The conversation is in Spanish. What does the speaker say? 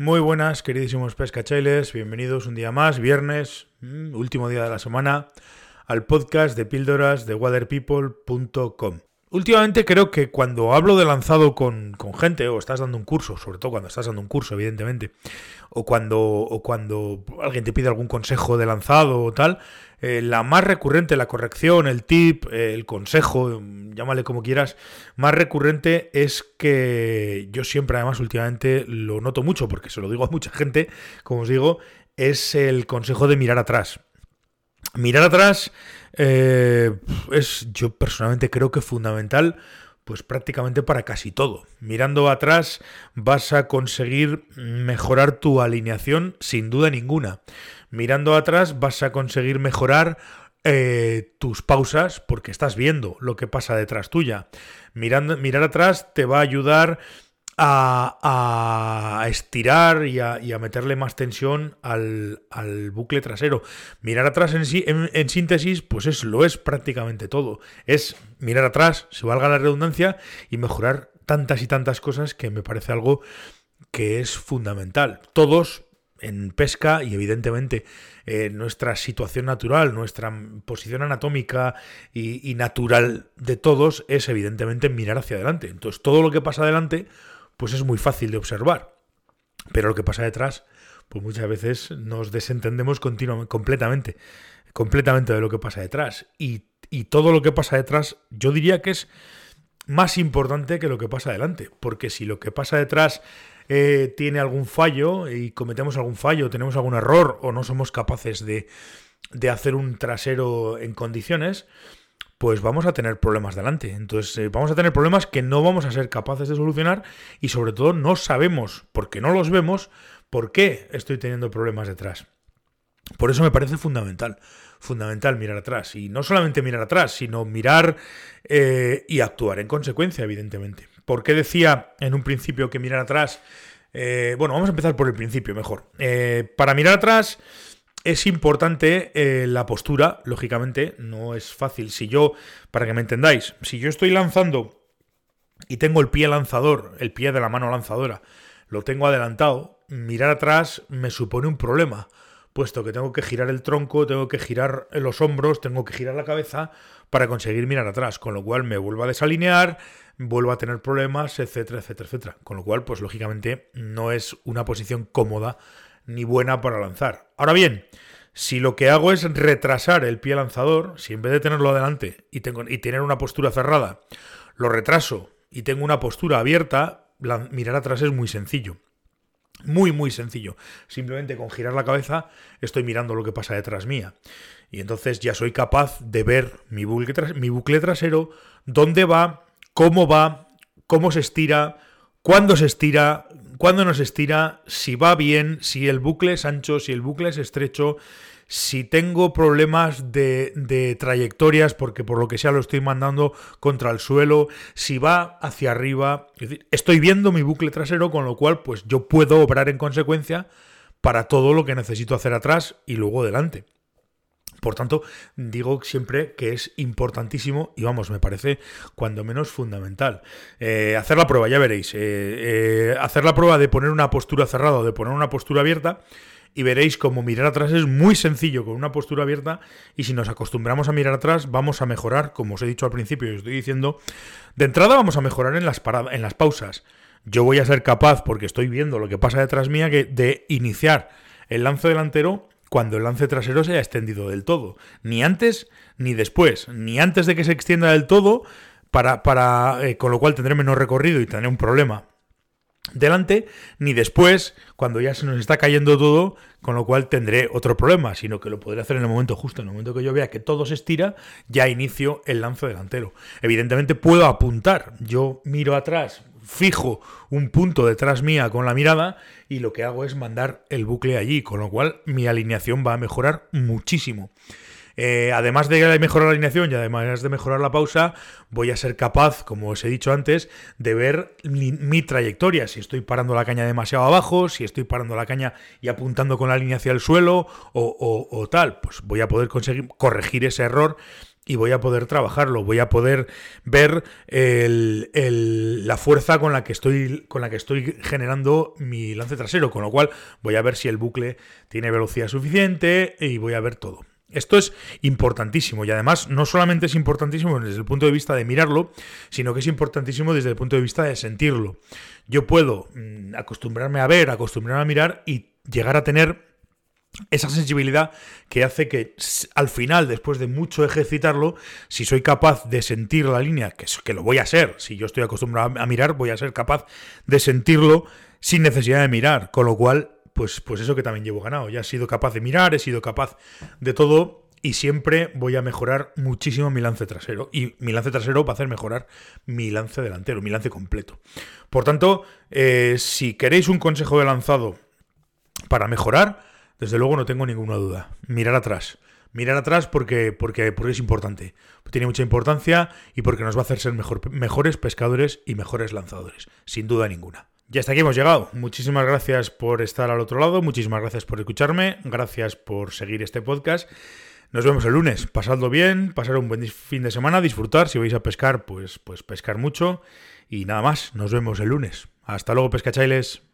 Muy buenas, queridísimos pescachailes, bienvenidos un día más, viernes, mm, último día de la semana, al podcast de píldoras de waterpeople.com. Últimamente creo que cuando hablo de lanzado con, gente, o estás dando un curso, sobre todo cuando estás dando un curso, evidentemente, o cuando, o cuando alguien te pide algún consejo de lanzado o tal, eh, la más recurrente, la corrección, el tip, eh, el consejo, llámale como quieras, más recurrente es que yo siempre, además, últimamente lo noto mucho, porque se lo digo a mucha gente, como os digo, es el consejo de mirar atrás. Mirar atrás eh, es, yo personalmente creo que fundamental, pues prácticamente para casi todo. Mirando atrás vas a conseguir mejorar tu alineación sin duda ninguna. Mirando atrás vas a conseguir mejorar eh, tus pausas porque estás viendo lo que pasa detrás tuya. Mirando, mirar atrás te va a ayudar a, estirar y a, meterle más tensión al, bucle trasero. Mirar atrás en, sí, en, síntesis, pues es, lo es prácticamente todo. Es mirar atrás, se valga la redundancia, y mejorar tantas y tantas cosas que me parece algo que es fundamental. Todos en pesca y evidentemente eh, nuestra situación natural, nuestra posición anatómica y, y, natural de todos es evidentemente mirar hacia adelante. Entonces todo lo que pasa adelante pues es muy fácil de observar. Pero lo que pasa detrás, pues muchas veces nos desentendemos completamente, completamente de lo que pasa detrás. Y, todo lo que pasa detrás, yo diría que es más importante que lo que pasa adelante. Porque si lo que pasa detrás eh, tiene algún fallo y cometemos algún fallo, tenemos algún error o no somos capaces de, de hacer un trasero en condiciones, pues vamos a tener problemas delante. Entonces eh, vamos a tener problemas que no vamos a ser capaces de solucionar y sobre todo no sabemos, porque no los vemos, por qué estoy teniendo problemas detrás. Por eso me parece fundamental, fundamental mirar atrás. Y no solamente mirar atrás, sino mirar eh, y actuar en consecuencia, evidentemente. ¿Por qué decía en un principio que mirar atrás? Eh, bueno, vamos a empezar por el principio mejor. para mirar atrás es importante eh, la postura, lógicamente, no es fácil. Si yo, para que me entendáis, si yo estoy lanzando y tengo el pie lanzador, el pie de la mano lanzadora, lo tengo adelantado, mirar atrás me supone un problema, puesto que tengo que girar el tronco, tengo que girar los hombros, tengo que girar la cabeza para conseguir mirar atrás, con lo cual me vuelvo a desalinear, vuelvo a tener problemas, etcétera, etcétera, etcétera. Con lo cual, pues lógicamente no es una posición cómoda ni buena para lanzar. Ahora bien, si lo que hago es retrasar el pie lanzador, si en vez de tenerlo adelante y, tener una postura cerrada, lo retraso y tengo una postura abierta, mirar atrás es muy sencillo. Muy, muy sencillo. Simplemente con girar la cabeza estoy mirando lo que pasa detrás mía. Y entonces ya soy capaz de ver mi bucle trasero, dónde va, cómo va, cómo se estira, cuándo se estira, cuándo nos estira, si va bien, si el bucle es ancho, si el bucle es estrecho, si tengo problemas de, trayectorias porque por lo que sea lo estoy mandando contra el suelo, si va hacia arriba. Estoy viendo mi bucle trasero, con lo cual pues yo puedo obrar en consecuencia para todo lo que necesito hacer atrás y luego delante. Por tanto, digo siempre que es importantísimo y vamos, me parece cuando menos fundamental. Eh, hacer la prueba, ya veréis. Eh, eh, hacer la prueba de poner una postura cerrada o de poner una postura abierta y veréis como mirar atrás es muy sencillo con una postura abierta y si nos acostumbramos a mirar atrás vamos a mejorar, como os he dicho al principio y os estoy diciendo, de entrada vamos a mejorar en las, paradas, en las pausas. Yo voy a ser capaz, porque estoy viendo lo que pasa detrás mía, de iniciar el lance delantero cuando el lance trasero se haya extendido del todo. Ni antes ni después. Ni antes de que se extienda del todo, para, para eh, con lo cual tendré menos recorrido y tendré un problema delante, ni después, cuando ya se nos está cayendo todo, con lo cual tendré otro problema, sino que lo podré hacer en el momento justo, en el momento que yo vea que todo se estira, ya inicio el lance delantero. Evidentemente puedo apuntar, yo miro atrás, fijo un punto detrás mía con la mirada y lo que hago es mandar el bucle allí, con lo cual mi alineación va a mejorar muchísimo. Eh, además de mejorar la alineación y además de mejorar la pausa, voy a ser capaz, como os he dicho antes, de ver mi, trayectoria. Si estoy parando la caña demasiado abajo, si estoy parando la caña y apuntando con la línea hacia el suelo o, o tal, pues voy a poder conseguir corregir ese error y voy a poder trabajarlo, voy a poder ver la fuerza con la, que estoy, con la que estoy generando mi lance trasero, con lo cual voy a ver si el bucle tiene velocidad suficiente y voy a ver todo. Esto es importantísimo y además no solamente es importantísimo desde el punto de vista de mirarlo, sino que es importantísimo desde el punto de vista de sentirlo. Yo puedo mm, acostumbrarme a ver, acostumbrarme a mirar y llegar a tener esa sensibilidad que hace que al final, después de mucho ejercitarlo, si soy capaz de sentir la línea, que, que lo voy a ser, si yo estoy acostumbrado a mirar, voy a ser capaz de sentirlo sin necesidad de mirar, con lo cual, pues, pues eso que también llevo ganado, ya he sido capaz de mirar, he sido capaz de todo y siempre voy a mejorar muchísimo mi lance trasero. Y mi lance trasero va a hacer mejorar mi lance delantero, mi lance completo. Por tanto, eh, si queréis un consejo de lanzado para mejorar, desde luego no tengo ninguna duda. Mirar atrás. Mirar atrás porque, porque, es importante. Tiene mucha importancia y porque nos va a hacer ser mejores pescadores y mejores lanzadores. Sin duda ninguna. Ya hasta aquí hemos llegado. Muchísimas gracias por estar al otro lado. Muchísimas gracias por escucharme. Gracias por seguir este podcast. Nos vemos el lunes. Pasadlo bien, pasar un buen fin de semana, disfrutar. Si vais a pescar, pues, pues pescar mucho. Y nada más. Nos vemos el lunes. Hasta luego, pescachailes.